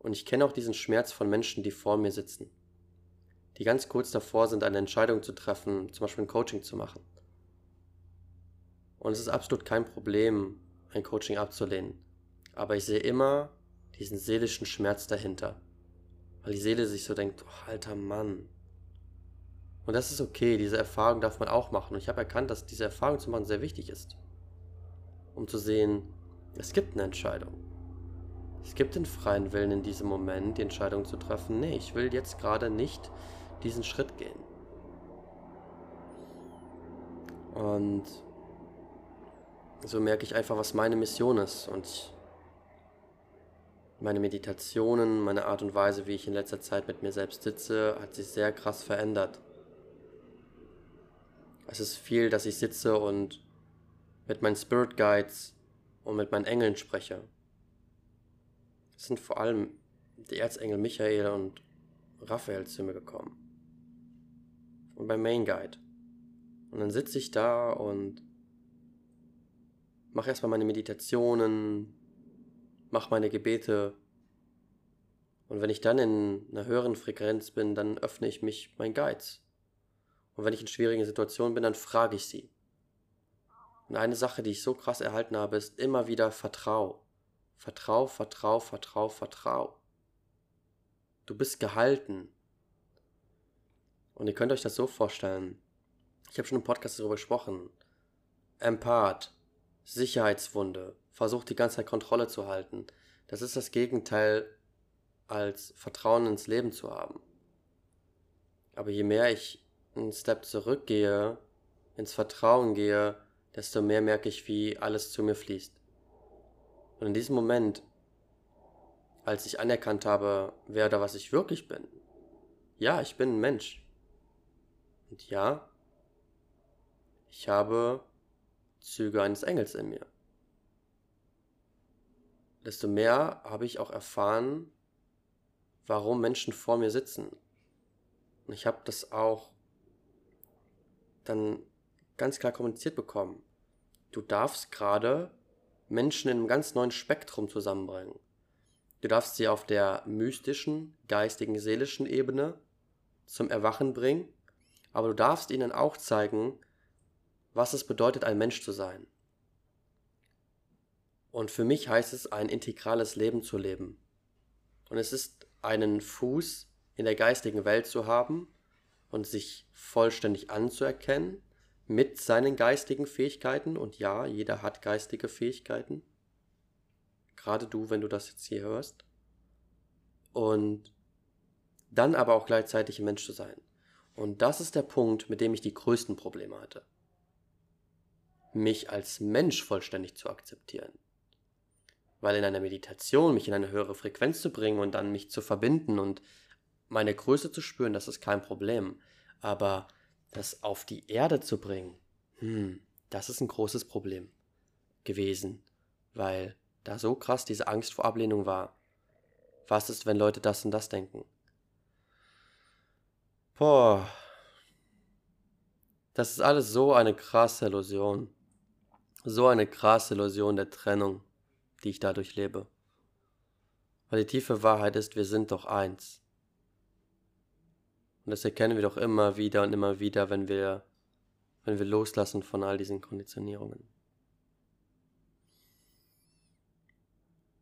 Und ich kenne auch diesen Schmerz von Menschen, die vor mir sitzen, die ganz kurz davor sind, eine Entscheidung zu treffen, zum Beispiel ein Coaching zu machen. Und es ist absolut kein Problem, ein Coaching abzulehnen. Aber ich sehe immer diesen seelischen Schmerz dahinter. Weil die Seele sich so denkt, oh, alter Mann. Und das ist okay, diese Erfahrung darf man auch machen. Und ich habe erkannt, dass diese Erfahrung zu machen sehr wichtig ist. Um zu sehen, es gibt eine Entscheidung. Es gibt den freien Willen in diesem Moment, die Entscheidung zu treffen, nee, ich will jetzt gerade nicht diesen Schritt gehen. Und so merke ich einfach, was meine Mission ist. Und meine Meditationen, meine Art und Weise, wie ich in letzter Zeit mit mir selbst sitze, hat sich sehr krass verändert. Es ist viel, dass ich sitze und mit meinen Spirit Guides und mit meinen Engeln spreche. Sind vor allem die Erzengel Michael und Raphael zu mir gekommen. Und beim Main Guide. Und dann sitze ich da und mache erstmal meine Meditationen, mache meine Gebete. Und wenn ich dann in einer höheren Frequenz bin, dann öffne ich mich meinen Guides. Und wenn ich in schwierigen Situationen bin, dann frage ich sie. Und eine Sache, die ich so krass erhalten habe, ist immer wieder Vertrau. Vertrau, vertrau, vertrau, vertrau. Du bist gehalten. Und ihr könnt euch das so vorstellen. Ich habe schon im Podcast darüber gesprochen. Empath, Sicherheitswunde, versucht die ganze Zeit Kontrolle zu halten. Das ist das Gegenteil als Vertrauen ins Leben zu haben. Aber je mehr ich einen Step zurückgehe, ins Vertrauen gehe, desto mehr merke ich, wie alles zu mir fließt. Und in diesem Moment, als ich anerkannt habe, wer oder was ich wirklich bin, ja, ich bin ein Mensch. Und ja, ich habe Züge eines Engels in mir. Desto mehr habe ich auch erfahren, warum Menschen vor mir sitzen. Und ich habe das auch dann ganz klar kommuniziert bekommen. Du darfst gerade Menschen in einem ganz neuen Spektrum zusammenbringen. Du darfst sie auf der mystischen, geistigen, seelischen Ebene zum Erwachen bringen, aber du darfst ihnen auch zeigen, was es bedeutet, ein Mensch zu sein. Und für mich heißt es, ein integrales Leben zu leben. Und es ist einen Fuß in der geistigen Welt zu haben und sich vollständig anzuerkennen, mit seinen geistigen Fähigkeiten. Und ja, jeder hat geistige Fähigkeiten. Gerade du, wenn du das jetzt hier hörst. Und dann aber auch gleichzeitig ein Mensch zu sein. Und das ist der Punkt, mit dem ich die größten Probleme hatte. Mich als Mensch vollständig zu akzeptieren. Weil in einer Meditation mich in eine höhere Frequenz zu bringen und dann mich zu verbinden und meine Größe zu spüren, das ist kein Problem. Aber das auf die Erde zu bringen, hm, das ist ein großes Problem gewesen, weil da so krass diese Angst vor Ablehnung war. Was ist, wenn Leute das und das denken? Boah. Das ist alles so eine krasse Illusion. So eine krasse Illusion der Trennung, die ich dadurch lebe. Weil die tiefe Wahrheit ist, wir sind doch eins. Und das erkennen wir doch immer wieder und immer wieder, wenn wir, wenn wir loslassen von all diesen Konditionierungen.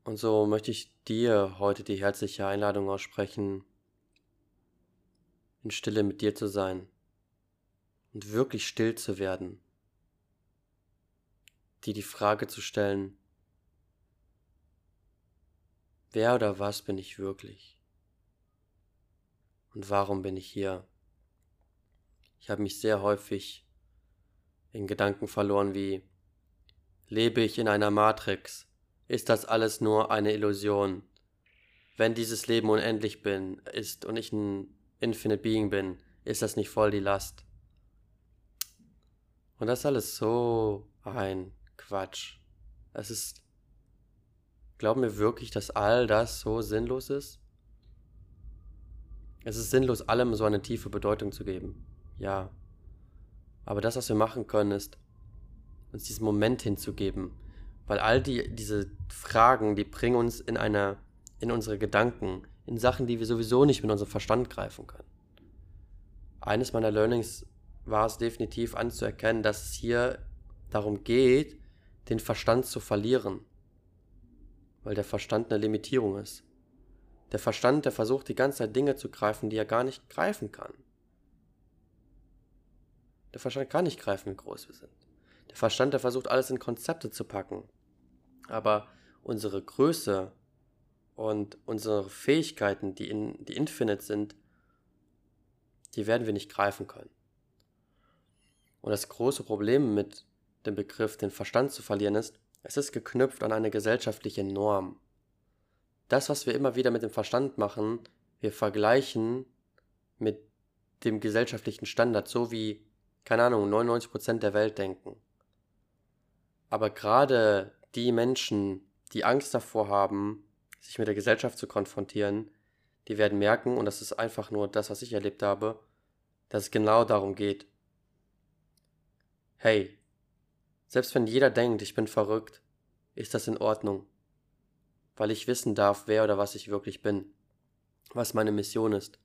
Und so möchte ich dir heute die herzliche Einladung aussprechen, in Stille mit dir zu sein und wirklich still zu werden, dir die Frage zu stellen, wer oder was bin ich wirklich? Und warum bin ich hier? Ich habe mich sehr häufig in Gedanken verloren wie, lebe ich in einer Matrix? Ist das alles nur eine Illusion? Wenn dieses Leben unendlich bin, ist und ich ein Infinite Being bin, ist das nicht voll die Last? Und das ist alles so ein Quatsch. Es ist. Glauben wir wirklich, dass all das so sinnlos ist? Es ist sinnlos, allem so eine tiefe Bedeutung zu geben. Ja. Aber das, was wir machen können, ist, uns diesen Moment hinzugeben. Weil all die, diese Fragen, die bringen uns in eine, in unsere Gedanken, in Sachen, die wir sowieso nicht mit unserem Verstand greifen können. Eines meiner Learnings war es definitiv anzuerkennen, dass es hier darum geht, den Verstand zu verlieren. Weil der Verstand eine Limitierung ist. Der Verstand, der versucht die ganze Zeit Dinge zu greifen, die er gar nicht greifen kann. Der Verstand kann nicht greifen, wie groß wir sind. Der Verstand, der versucht alles in Konzepte zu packen. Aber unsere Größe und unsere Fähigkeiten, die, in, die infinite sind, die werden wir nicht greifen können. Und das große Problem mit dem Begriff, den Verstand zu verlieren, ist, es ist geknüpft an eine gesellschaftliche Norm. Das, was wir immer wieder mit dem Verstand machen, wir vergleichen mit dem gesellschaftlichen Standard, so wie, keine Ahnung, 99% der Welt denken. Aber gerade die Menschen, die Angst davor haben, sich mit der Gesellschaft zu konfrontieren, die werden merken, und das ist einfach nur das, was ich erlebt habe, dass es genau darum geht. Hey, selbst wenn jeder denkt, ich bin verrückt, ist das in Ordnung, weil ich wissen darf, wer oder was ich wirklich bin, was meine Mission ist.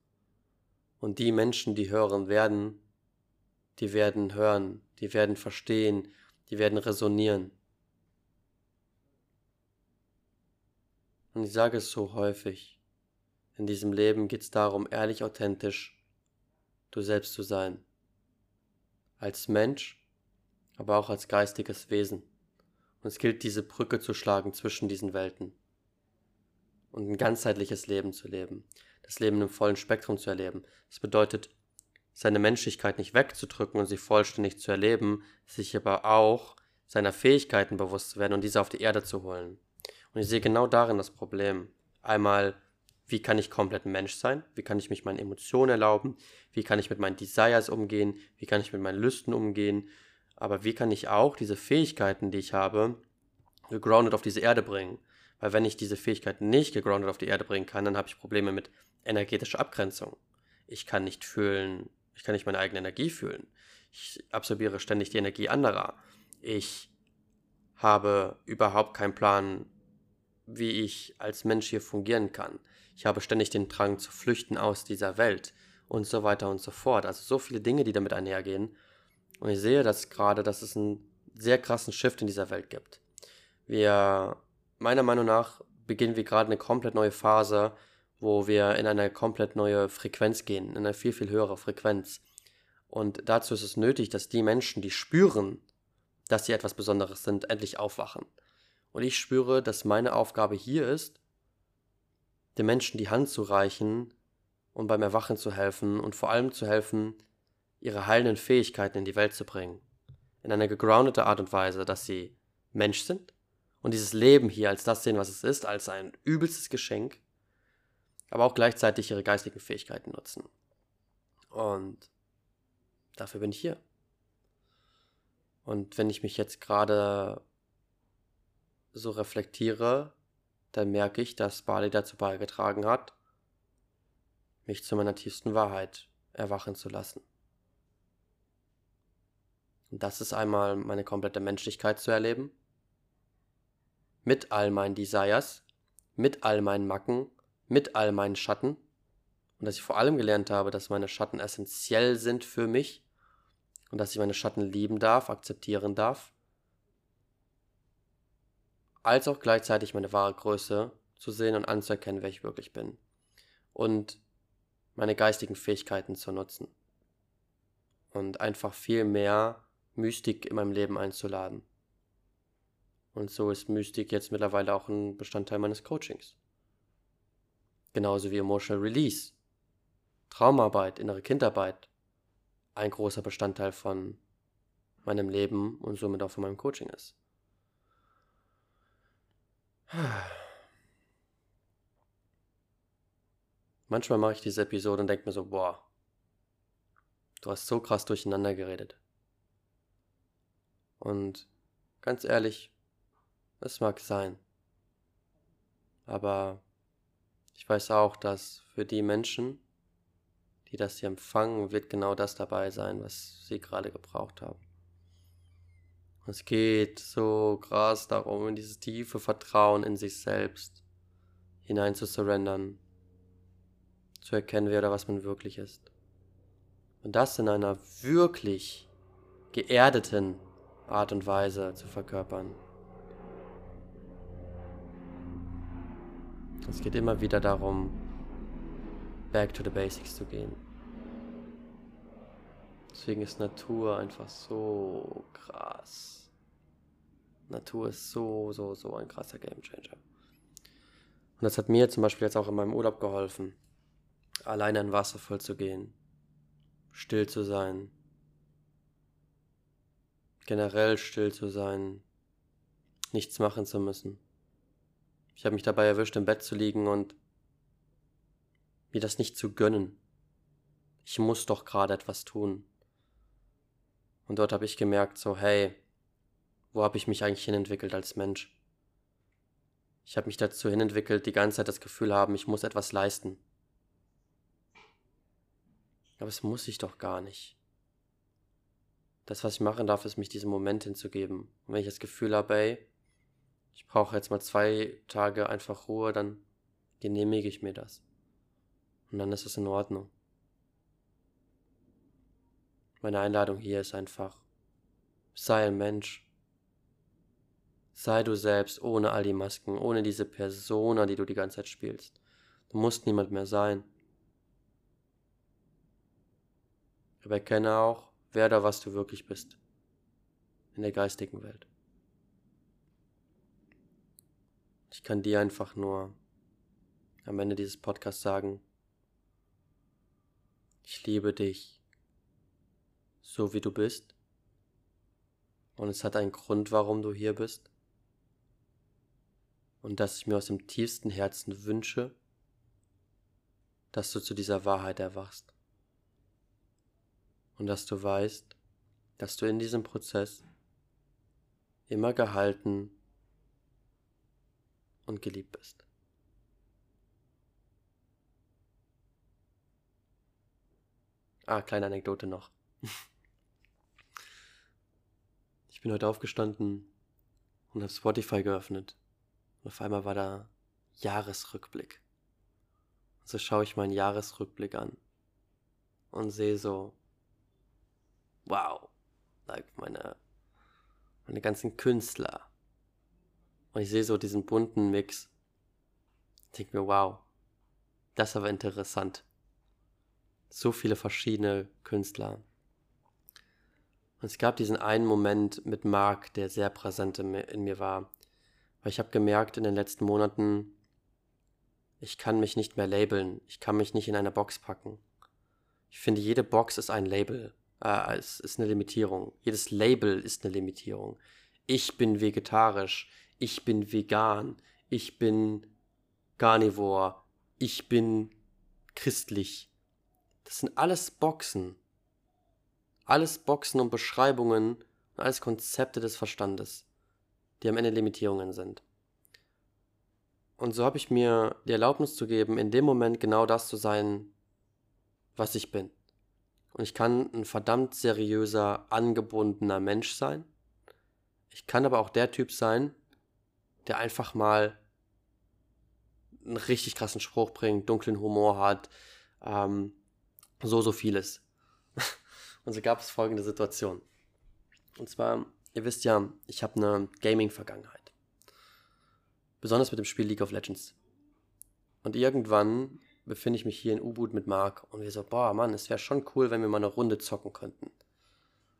Und die Menschen, die hören werden, die werden hören, die werden verstehen, die werden resonieren. Und ich sage es so häufig. In diesem Leben geht es darum, ehrlich authentisch du selbst zu sein. Als Mensch, aber auch als geistiges Wesen. Und es gilt, diese Brücke zu schlagen zwischen diesen Welten. Und ein ganzheitliches Leben zu leben. Das Leben im vollen Spektrum zu erleben. Das bedeutet, seine Menschlichkeit nicht wegzudrücken und sie vollständig zu erleben, sich aber auch seiner Fähigkeiten bewusst zu werden und diese auf die Erde zu holen. Und ich sehe genau darin das Problem. Einmal, wie kann ich komplett Mensch sein? Wie kann ich mich meinen Emotionen erlauben? Wie kann ich mit meinen Desires umgehen? Wie kann ich mit meinen Lüsten umgehen? Aber wie kann ich auch diese Fähigkeiten, die ich habe, gegroundet auf diese Erde bringen? Weil wenn ich diese Fähigkeiten nicht gegroundet auf die Erde bringen kann, dann habe ich Probleme mit energetischer Abgrenzung. Ich kann nicht fühlen, ich kann nicht meine eigene Energie fühlen. Ich absorbiere ständig die Energie anderer. Ich habe überhaupt keinen Plan, wie ich als Mensch hier fungieren kann. Ich habe ständig den Drang zu flüchten aus dieser Welt und so weiter und so fort. Also so viele Dinge, die damit einhergehen. Und ich sehe das gerade, dass es einen sehr krassen Shift in dieser Welt gibt. Wir, meiner Meinung nach, beginnen wir gerade eine komplett neue Phase, wo wir in eine komplett neue Frequenz gehen, in eine viel, viel höhere Frequenz. Und dazu ist es nötig, dass die Menschen, die spüren, dass sie etwas Besonderes sind, endlich aufwachen. Und ich spüre, dass meine Aufgabe hier ist, den Menschen die Hand zu reichen und beim Erwachen zu helfen und vor allem zu helfen, ihre heilenden Fähigkeiten in die Welt zu bringen. In einer gegroundete Art und Weise, dass sie Mensch sind und dieses Leben hier als das sehen, was es ist, als ein übelstes Geschenk, aber auch gleichzeitig ihre geistigen Fähigkeiten nutzen. Und dafür bin ich hier. Und wenn ich mich jetzt gerade so reflektiere, dann merke ich, dass Bali dazu beigetragen hat, mich zu meiner tiefsten Wahrheit erwachen zu lassen. Und das ist einmal meine komplette Menschlichkeit zu erleben, mit all meinen Desires, mit all meinen Macken, mit all meinen Schatten. Und dass ich vor allem gelernt habe, dass meine Schatten essentiell sind für mich und dass ich meine Schatten lieben darf, akzeptieren darf. Als auch gleichzeitig meine wahre Größe zu sehen und anzuerkennen, wer ich wirklich bin. Und meine geistigen Fähigkeiten zu nutzen. Und einfach viel mehr Mystik in meinem Leben einzuladen. Und so ist Mystik jetzt mittlerweile auch ein Bestandteil meines Coachings. Genauso wie Emotional Release, Traumarbeit, innere Kindarbeit ein großer Bestandteil von meinem Leben und somit auch von meinem Coaching ist. Manchmal mache ich diese Episode und denke mir so, boah, du hast so krass durcheinander geredet. Und ganz ehrlich, es mag sein. Aber ich weiß auch, dass für die Menschen, die das hier empfangen, wird genau das dabei sein, was sie gerade gebraucht haben. Es geht so krass darum, in dieses tiefe Vertrauen in sich selbst hinein zu surrendern, zu erkennen, wer oder was man wirklich ist. Und das in einer wirklich geerdeten Art und Weise zu verkörpern. Es geht immer wieder darum, back to the basics zu gehen. Deswegen ist Natur einfach so krass. Natur ist so, so, so ein krasser Gamechanger. Und das hat mir zum Beispiel jetzt auch in meinem Urlaub geholfen, alleine in Wasserfall zu gehen, still zu sein, generell still zu sein, nichts machen zu müssen. Ich habe mich dabei erwischt, im Bett zu liegen und mir das nicht zu gönnen. Ich muss doch gerade etwas tun. Und dort habe ich gemerkt, so, hey, wo habe ich mich eigentlich hinentwickelt als Mensch? Ich habe mich dazu hinentwickelt, die ganze Zeit das Gefühl haben, ich muss etwas leisten. Aber es muss ich doch gar nicht. Das, was ich machen darf, ist, mich diesem Moment hinzugeben. Und wenn ich das Gefühl habe, ey, ich brauche jetzt mal zwei Tage einfach Ruhe, dann genehmige ich mir das. Und dann ist es in Ordnung. Meine Einladung hier ist einfach, sei ein Mensch. Sei du selbst, ohne all die Masken, ohne diese Persona, die du die ganze Zeit spielst. Du musst niemand mehr sein. Aber erkenne auch, wer da was du wirklich bist. In der geistigen Welt. Ich kann dir einfach nur am Ende dieses Podcasts sagen, ich liebe dich, so wie du bist. Und es hat einen Grund, warum du hier bist. Und dass ich mir aus dem tiefsten Herzen wünsche, dass du zu dieser Wahrheit erwachst. Und dass du weißt, dass du in diesem Prozess immer gehalten und geliebt bist. Ah, kleine Anekdote noch. <laughs> Ich bin heute aufgestanden und habe Spotify geöffnet. Und auf einmal war da Jahresrückblick. Und so schaue ich meinen Jahresrückblick an und sehe so, wow, like meine, meine ganzen Künstler, und ich sehe so diesen bunten Mix. Ich denke mir, wow, das ist aber interessant. So viele verschiedene Künstler, Und es gab diesen einen Moment mit Mark, der sehr präsent in mir, in mir war. Weil ich habe gemerkt in den letzten Monaten, ich kann mich nicht mehr labeln, ich kann mich nicht in eine Box packen. Ich finde, jede Box ist ein Label, äh, es ist eine Limitierung. Jedes Label ist eine Limitierung. Ich bin vegetarisch, ich bin vegan, ich bin Carnivore, ich bin christlich. Das sind alles Boxen. Alles Boxen und Beschreibungen und alles Konzepte des Verstandes, die am Ende Limitierungen sind. Und so habe ich mir die Erlaubnis zu geben, in dem Moment genau das zu sein, was ich bin. Und ich kann ein verdammt seriöser, angebundener Mensch sein. Ich kann aber auch der Typ sein, der einfach mal einen richtig krassen Spruch bringt, dunklen Humor hat, ähm, so, so vieles. <laughs> Und so gab es folgende Situation. Und zwar, ihr wisst ja, ich habe eine Gaming-Vergangenheit. Besonders mit dem Spiel League of Legends. Und irgendwann befinde ich mich hier in U-Boot mit Mark und wir so, boah, Mann, es wäre schon cool, wenn wir mal eine Runde zocken könnten.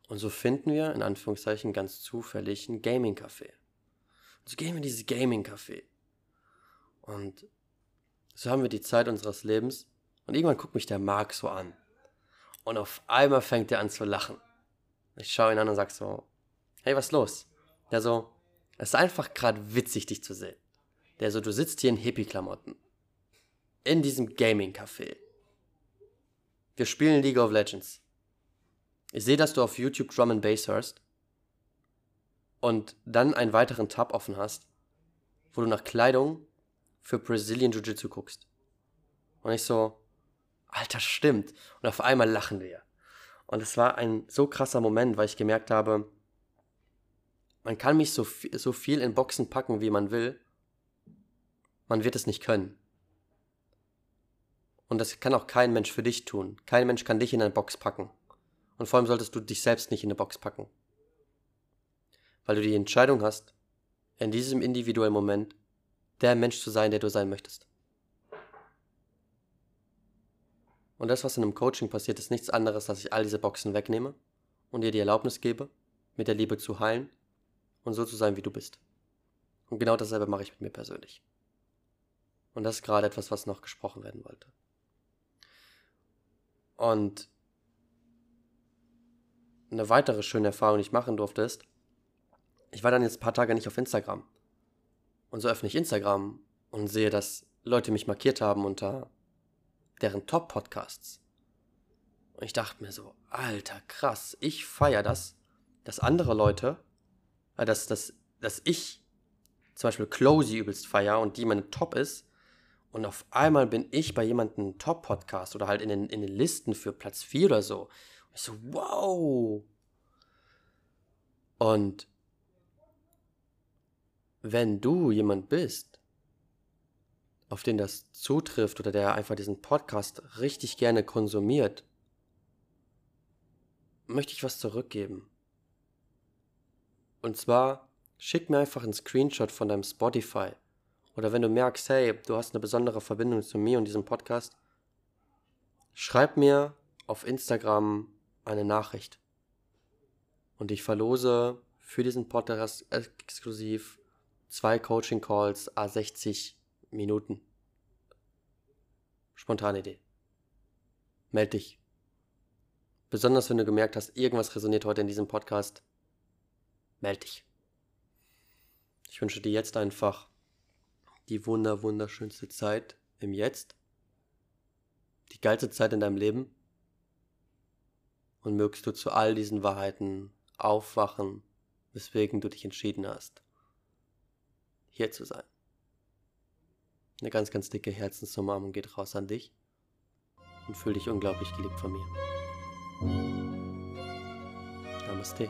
Und so finden wir, in Anführungszeichen, ganz zufällig ein Gaming-Café. So gehen wir in dieses Gaming-Café. Und so haben wir die Zeit unseres Lebens. Und irgendwann guckt mich der Mark so an. Und auf einmal fängt er an zu lachen. Ich schaue ihn an und sag so, hey, was los? Der so, es ist einfach gerade witzig, dich zu sehen. Der so, du sitzt hier in Hippie-Klamotten. In diesem Gaming-Café. Wir spielen League of Legends. Ich sehe, dass du auf YouTube Drum and Bass hörst. Und dann einen weiteren Tab offen hast, wo du nach Kleidung für Brazilian Jiu-Jitsu guckst. Und ich so, Alter, stimmt. Und auf einmal lachen wir. Und es war ein so krasser Moment, weil ich gemerkt habe, man kann mich so, so viel in Boxen packen, wie man will. Man wird es nicht können. Und das kann auch kein Mensch für dich tun. Kein Mensch kann dich in eine Box packen. Und vor allem solltest du dich selbst nicht in eine Box packen. Weil du die Entscheidung hast, in diesem individuellen Moment der Mensch zu sein, der du sein möchtest. Und das, was in einem Coaching passiert, ist nichts anderes, dass ich all diese Boxen wegnehme und dir die Erlaubnis gebe, mit der Liebe zu heilen und so zu sein, wie du bist. Und genau dasselbe mache ich mit mir persönlich. Und das ist gerade etwas, was noch gesprochen werden wollte. Und eine weitere schöne Erfahrung, die ich machen durfte, ist, ich war dann jetzt ein paar Tage nicht auf Instagram. Und so öffne ich Instagram und sehe, dass Leute mich markiert haben unter deren Top-Podcasts. Und ich dachte mir so, alter, krass, ich feiere das, dass andere Leute, äh, dass, dass, dass ich zum Beispiel Closey übelst feier und die meine Top ist. Und auf einmal bin ich bei jemandem Top-Podcast oder halt in den, in den Listen für Platz 4 oder so. Und ich so, wow. Und wenn du jemand bist, auf den das zutrifft oder der einfach diesen Podcast richtig gerne konsumiert, möchte ich was zurückgeben. Und zwar schick mir einfach einen Screenshot von deinem Spotify. Oder wenn du merkst, hey, du hast eine besondere Verbindung zu mir und diesem Podcast, schreib mir auf Instagram eine Nachricht. Und ich verlose für diesen Podcast exklusiv zwei Coaching Calls, a 60 Minuten. Spontane Idee. Meld dich. Besonders wenn du gemerkt hast, irgendwas resoniert heute in diesem Podcast. Meld dich. Ich wünsche dir jetzt einfach die wunder, wunderschönste Zeit im Jetzt. Die geilste Zeit in deinem Leben. Und mögst du zu all diesen Wahrheiten aufwachen, weswegen du dich entschieden hast hier zu sein. Eine ganz, ganz dicke Herzensumarmung geht raus an dich und fühl dich unglaublich geliebt von mir. Namaste.